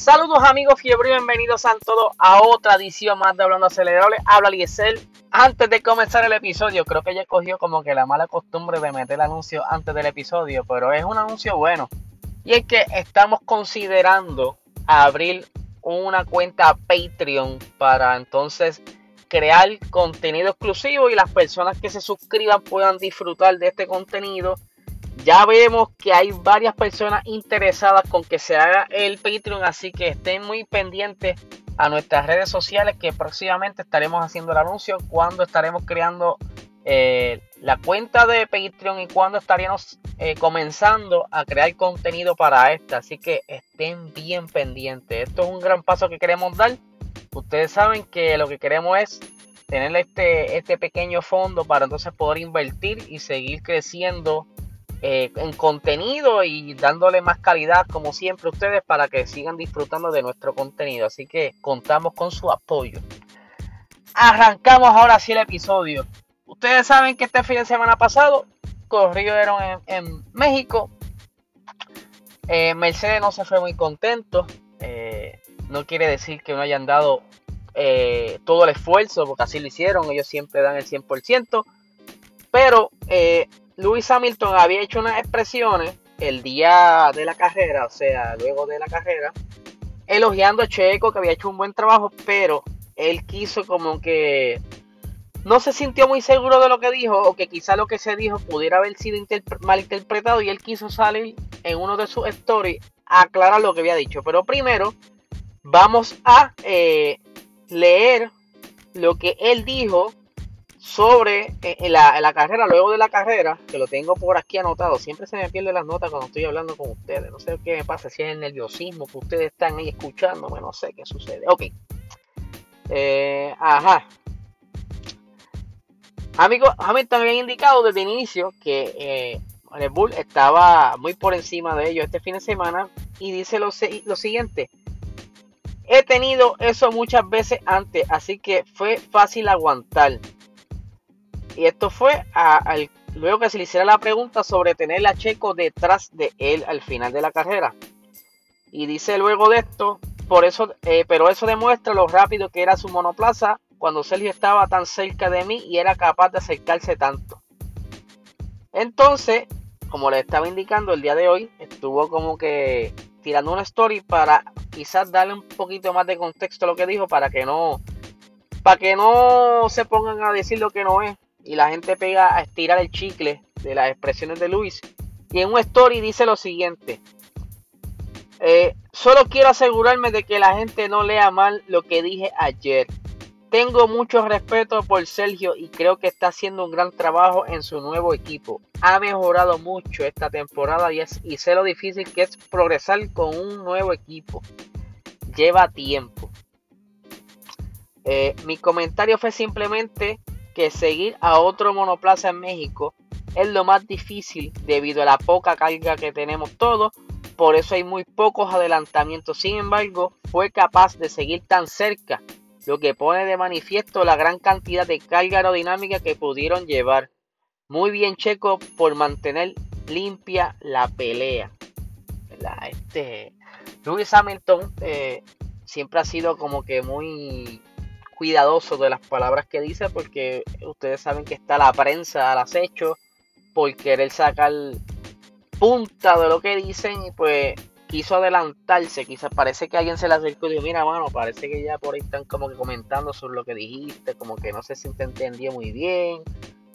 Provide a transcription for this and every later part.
Saludos amigos fiebre, bienvenidos a todos a otra edición más de Hablando Acelerable. Habla Liesel. Antes de comenzar el episodio, creo que ya cogió como que la mala costumbre de meter el anuncio antes del episodio, pero es un anuncio bueno. Y es que estamos considerando abrir una cuenta Patreon para entonces crear contenido exclusivo y las personas que se suscriban puedan disfrutar de este contenido ya vemos que hay varias personas interesadas con que se haga el Patreon, así que estén muy pendientes a nuestras redes sociales que próximamente estaremos haciendo el anuncio cuando estaremos creando eh, la cuenta de Patreon y cuando estaríamos eh, comenzando a crear contenido para esta. Así que estén bien pendientes. Esto es un gran paso que queremos dar. Ustedes saben que lo que queremos es tener este, este pequeño fondo para entonces poder invertir y seguir creciendo eh, en contenido y dándole más calidad como siempre ustedes para que sigan disfrutando de nuestro contenido. Así que contamos con su apoyo. Arrancamos ahora sí el episodio. Ustedes saben que este fin de semana pasado corrieron en, en México. Eh, Mercedes no se fue muy contento. Eh, no quiere decir que no hayan dado todo el esfuerzo, porque así lo hicieron. Ellos siempre dan el 100%. Pero Lewis Hamilton había hecho unas expresiones el día de la carrera, o sea, luego de la carrera, elogiando a Checo que había hecho un buen trabajo, pero él quiso como que no se sintió muy seguro de lo que dijo o que quizá lo que se dijo pudiera haber sido mal interpretado y él quiso salir en uno de sus stories a aclarar lo que había dicho. Pero primero vamos a eh, leer lo que él dijo sobre eh, en la, carrera, luego de la carrera, que lo tengo por aquí anotado, siempre se me pierden las notas cuando estoy hablando con ustedes, no sé qué me pasa, si es el nerviosismo que ustedes están ahí escuchándome, no sé qué sucede. Ok. Eh, ajá. Amigos, Hamilton había indicado desde el inicio que eh, Bull estaba muy por encima de ellos este fin de semana y dice lo, lo siguiente. He tenido eso muchas veces antes, así que fue fácil aguantar. Y esto fue luego que se le hiciera la pregunta sobre tener a Checo detrás de él al final de la carrera. Y dice luego de esto, por eso, eh, pero eso demuestra lo rápido que era su monoplaza cuando Sergio estaba tan cerca de mí y era capaz de acercarse tanto. Entonces, como le estaba indicando el día de hoy, estuvo como que tirando una story para quizás darle un poquito más de contexto a lo que dijo para que no para que no se pongan a decir lo que no es y la gente pega a estirar el chicle de las expresiones de Luis. Y en un story dice lo siguiente. Eh, solo quiero asegurarme de que la gente no lea mal lo que dije ayer. Tengo mucho respeto por Sergio y creo que está haciendo un gran trabajo en su nuevo equipo. Ha mejorado mucho esta temporada y, es, sé lo difícil que es progresar con un nuevo equipo. Lleva tiempo. Eh, mi comentario fue simplemente que seguir a otro monoplaza en México es lo más difícil debido a la poca carga que tenemos todos. Por eso hay muy pocos adelantamientos. Sin embargo, fue capaz de seguir tan cerca, lo que pone de manifiesto la gran cantidad de carga aerodinámica que pudieron llevar. Muy bien Checo por mantener limpia la pelea. Este, Lewis Hamilton eh, siempre ha sido como que muy cuidadoso de las palabras que dice porque ustedes saben que está la prensa al acecho por querer sacar punta de lo que dicen y pues quiso adelantarse, quizás parece que alguien se le acercó y dijo, mira mano, parece que ya por ahí están como que comentando sobre lo que dijiste, como que no sé si te entendió muy bien,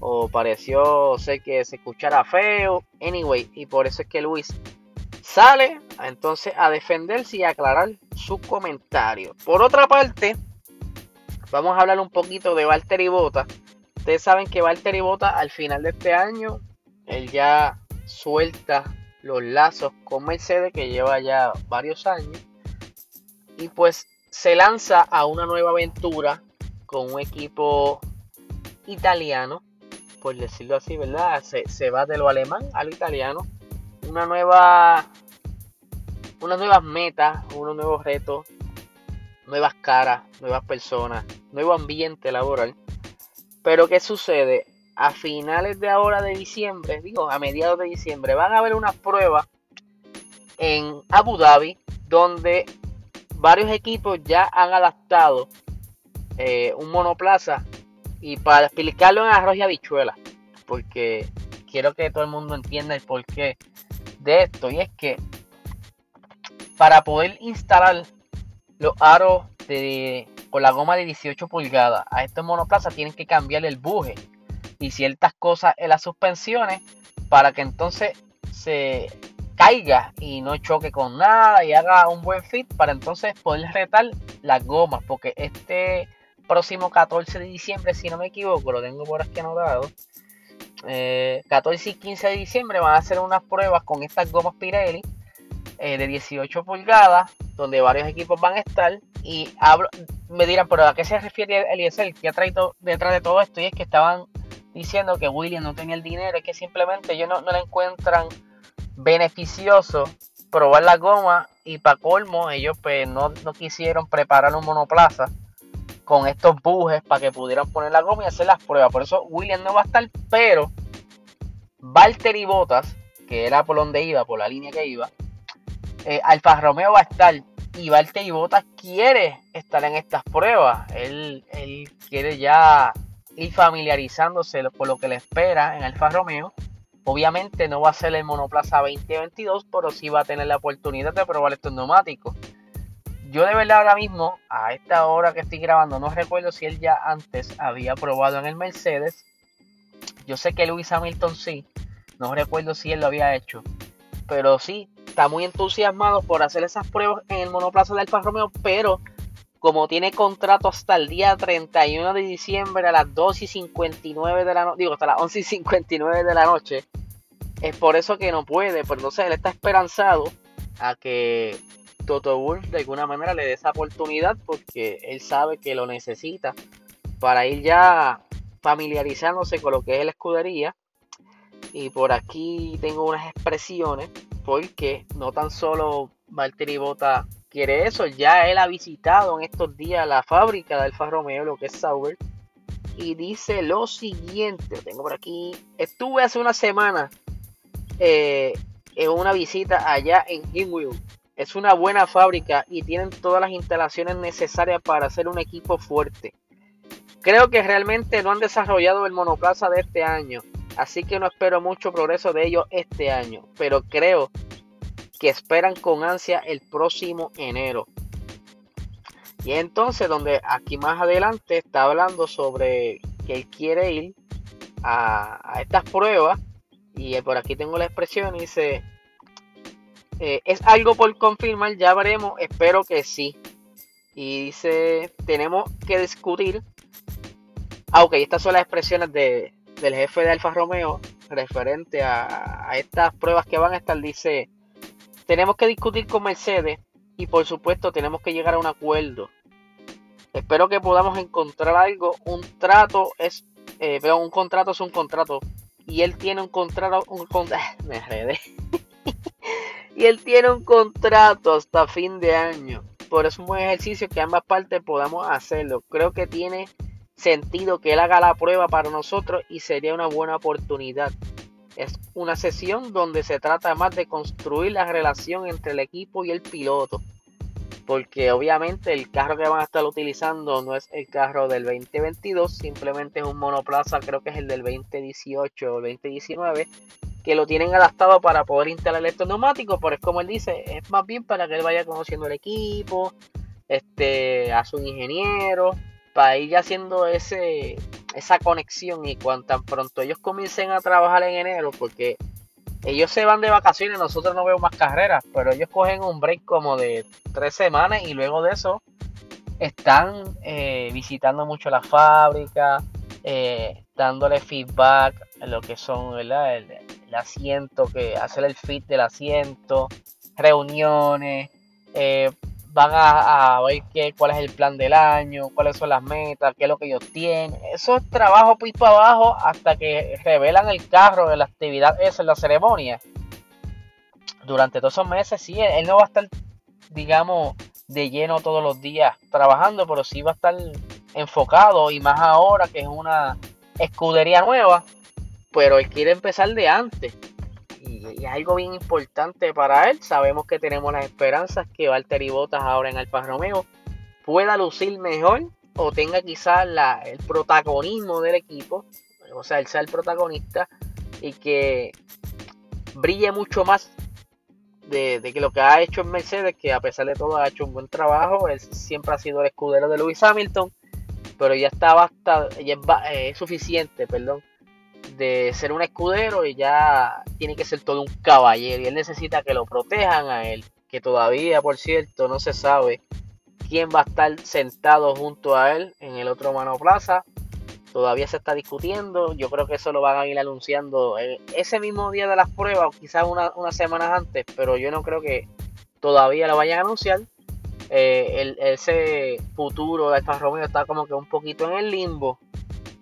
o pareció ser que se escuchara feo, anyway, y por eso es que Luis sale entonces a defenderse y aclarar su comentario. Por otra parte, Vamos a hablar un poquito de Valtteri Bota. Ustedes saben que Valtteri Bota al final de este año, él ya suelta los lazos con Mercedes, que lleva ya varios años. Y pues se lanza a una nueva aventura con un equipo italiano, por decirlo así, ¿verdad? Se, se va de lo alemán a lo italiano. Una nueva, unas nuevas metas, unos nuevos retos nuevas caras, nuevas personas, nuevo ambiente laboral. Pero ¿qué sucede? A finales de ahora de diciembre, digo, a mediados de diciembre, van a haber unas pruebas en Abu Dhabi donde varios equipos ya han adaptado eh, un monoplaza y para explicarlo en arroz y habichuela, porque quiero que todo el mundo entienda el porqué de esto, y es que para poder instalar los aros de, con la goma de 18 pulgadas. A estos monoplazas tienen que cambiar el buje y ciertas cosas en las suspensiones para que entonces se caiga y no choque con nada y haga un buen fit para entonces poder retar las gomas porque este próximo 14 de diciembre si no me equivoco lo tengo por aquí anotado 14 eh, y 15 de diciembre van a hacer unas pruebas con estas gomas Pirelli eh, de 18 pulgadas donde varios equipos van a estar y hablo, me dirán pero a qué se refiere Eliezer que ha traído detrás de todo esto y es que estaban diciendo que William no tenía el dinero, es que simplemente ellos no, le encuentran beneficioso probar la goma y para colmo ellos pues no, quisieron preparar un monoplaza con estos bujes para que pudieran poner la goma y hacer las pruebas. Por eso William no va a estar, pero Valtteri Bottas, que era por donde iba, por la línea que iba, eh, Alfa Romeo va a estar y Valtteri Bottas quiere estar en estas pruebas. Él, él quiere ya y familiarizándose con lo que le espera en Alfa Romeo. Obviamente no va a ser el monoplaza 2022, pero sí va a tener la oportunidad de probar estos neumáticos. Yo de verdad ahora mismo, a esta hora que estoy grabando, no recuerdo si él ya antes había probado en el Mercedes. Yo sé que Luis Hamilton sí, no recuerdo si él lo había hecho. Pero sí, está muy entusiasmado por hacer esas pruebas en el monoplaza de Alfa Romeo, pero como tiene contrato hasta el día 31 de diciembre a las 2 y 59 de la noche, digo, hasta las 11 y 59 de la noche, es por eso que no puede, pero entonces él está esperanzado a que Toto Wolf de alguna manera le dé esa oportunidad porque él sabe que lo necesita para ir ya familiarizándose con lo que es la escudería. Y por aquí tengo unas expresiones porque no tan solo Valtteri Bota quiere eso. Ya él ha visitado en estos días la fábrica de Alfa Romeo, lo que es Sauber, y dice lo siguiente, tengo por aquí, estuve hace una semana eh, en una visita allá en Hinwil. Es una buena fábrica y tienen todas las instalaciones necesarias para hacer un equipo fuerte. Creo que realmente no han desarrollado el monoplaza de este año, así que no espero mucho progreso de ellos este año, pero creo que esperan con ansia el próximo enero. Y entonces donde aquí más adelante está hablando sobre que él quiere ir a, estas pruebas y por aquí tengo la expresión dice eh, es algo por confirmar ya veremos espero que sí. Y dice tenemos que discutir. Ah ok estas son las expresiones de, del jefe de Alfa Romeo referente a, estas pruebas que van a estar dice tenemos que discutir con Mercedes y por supuesto tenemos que llegar a un acuerdo. Espero que podamos encontrar algo. Un trato es, eh, un contrato es un contrato y él tiene un contrato, me y él tiene un contrato hasta fin de año. Por eso es un buen ejercicio que ambas partes podamos hacerlo. Creo que tiene sentido que él haga la prueba para nosotros y sería una buena oportunidad. Es una sesión donde se trata más de construir la relación entre el equipo y el piloto. Porque obviamente el carro que van a estar utilizando no es el carro del 2022, simplemente es un monoplaza, creo que es el del 2018 o 2019, que lo tienen adaptado para poder instalar estos neumáticos, pero es como él dice, es más bien para que él vaya conociendo el equipo, este, a su ingeniero, para ir haciendo ese, esa conexión y cuando tan pronto ellos comiencen a trabajar en enero, porque ellos se van de vacaciones, nosotros no vemos más carreras, pero ellos cogen un break como de tres semanas y luego de eso están eh, visitando mucho la fábrica, eh, dándole feedback en lo que son El, el, asiento, que hacer el fit del asiento, reuniones, eh, van a, ver qué, cuál es el plan del año, cuáles son las metas, qué es lo que ellos tienen. Eso es trabajo pues abajo hasta que revelan el carro de la actividad esa en la ceremonia. Durante todos esos meses, sí, él no va a estar, digamos, de lleno todos los días trabajando, pero sí va a estar enfocado y más ahora que es una escudería nueva, pero él quiere empezar de antes. Y, algo bien importante para él. Sabemos que tenemos las esperanzas que Valtteri Bottas ahora en Alfa Romeo pueda lucir mejor o tenga quizás el protagonismo del equipo, o sea, él sea el protagonista y que brille mucho más de, que lo que ha hecho en Mercedes, que a pesar de todo ha hecho un buen trabajo, él siempre ha sido el escudero de Lewis Hamilton, pero ya está basta, ya es, eh, suficiente, perdón, de ser un escudero y ya tiene que ser todo un caballero y él necesita que lo protejan a él, que todavía, por cierto, no se sabe quién va a estar sentado junto a él en el otro monoplaza. Todavía se está discutiendo. Yo creo que eso lo van a ir anunciando ese mismo día de las pruebas, o quizás unas semanas antes, pero yo no creo que todavía lo vayan a anunciar. Eh, ese futuro de Alfa Romeo está como que un poquito en el limbo,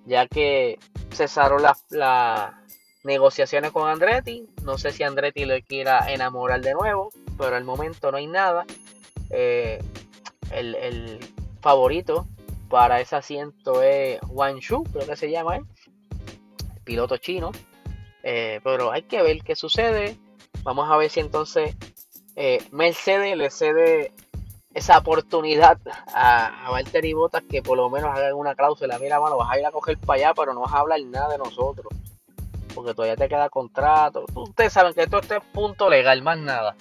ya que cesaron las negociaciones con Andretti. No sé si Andretti le quiera enamorar de nuevo, pero al momento no hay nada. Eh, el, favorito para ese asiento es Wang Shu, creo que se llama el piloto chino. Eh, pero hay que ver qué sucede. Vamos a ver si entonces eh, Mercedes le cede esa oportunidad a, a Valtteri Bottas que por lo menos haga una cláusula. Mira, mano, vas a ir a coger para allá, pero no vas a hablar nada de nosotros. Porque todavía te queda contrato. Ustedes saben que esto, es punto legal, más nada.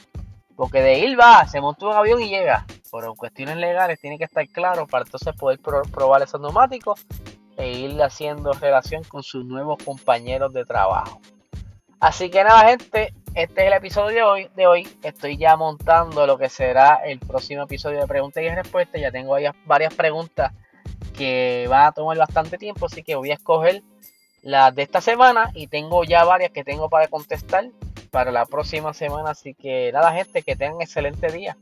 Porque de ir va, se monta un avión y llega. Pero en cuestiones legales tiene que estar claro para entonces poder probar esos neumáticos e ir haciendo relación con sus nuevos compañeros de trabajo. Así que nada, gente, este es el episodio de hoy, de hoy. Estoy ya montando lo que será el próximo episodio de preguntas y respuestas. Ya tengo varias preguntas que van a tomar bastante tiempo, así que voy a escoger las de esta semana y tengo ya varias que tengo para contestar para la próxima semana. Así que nada, gente, que tengan excelente día.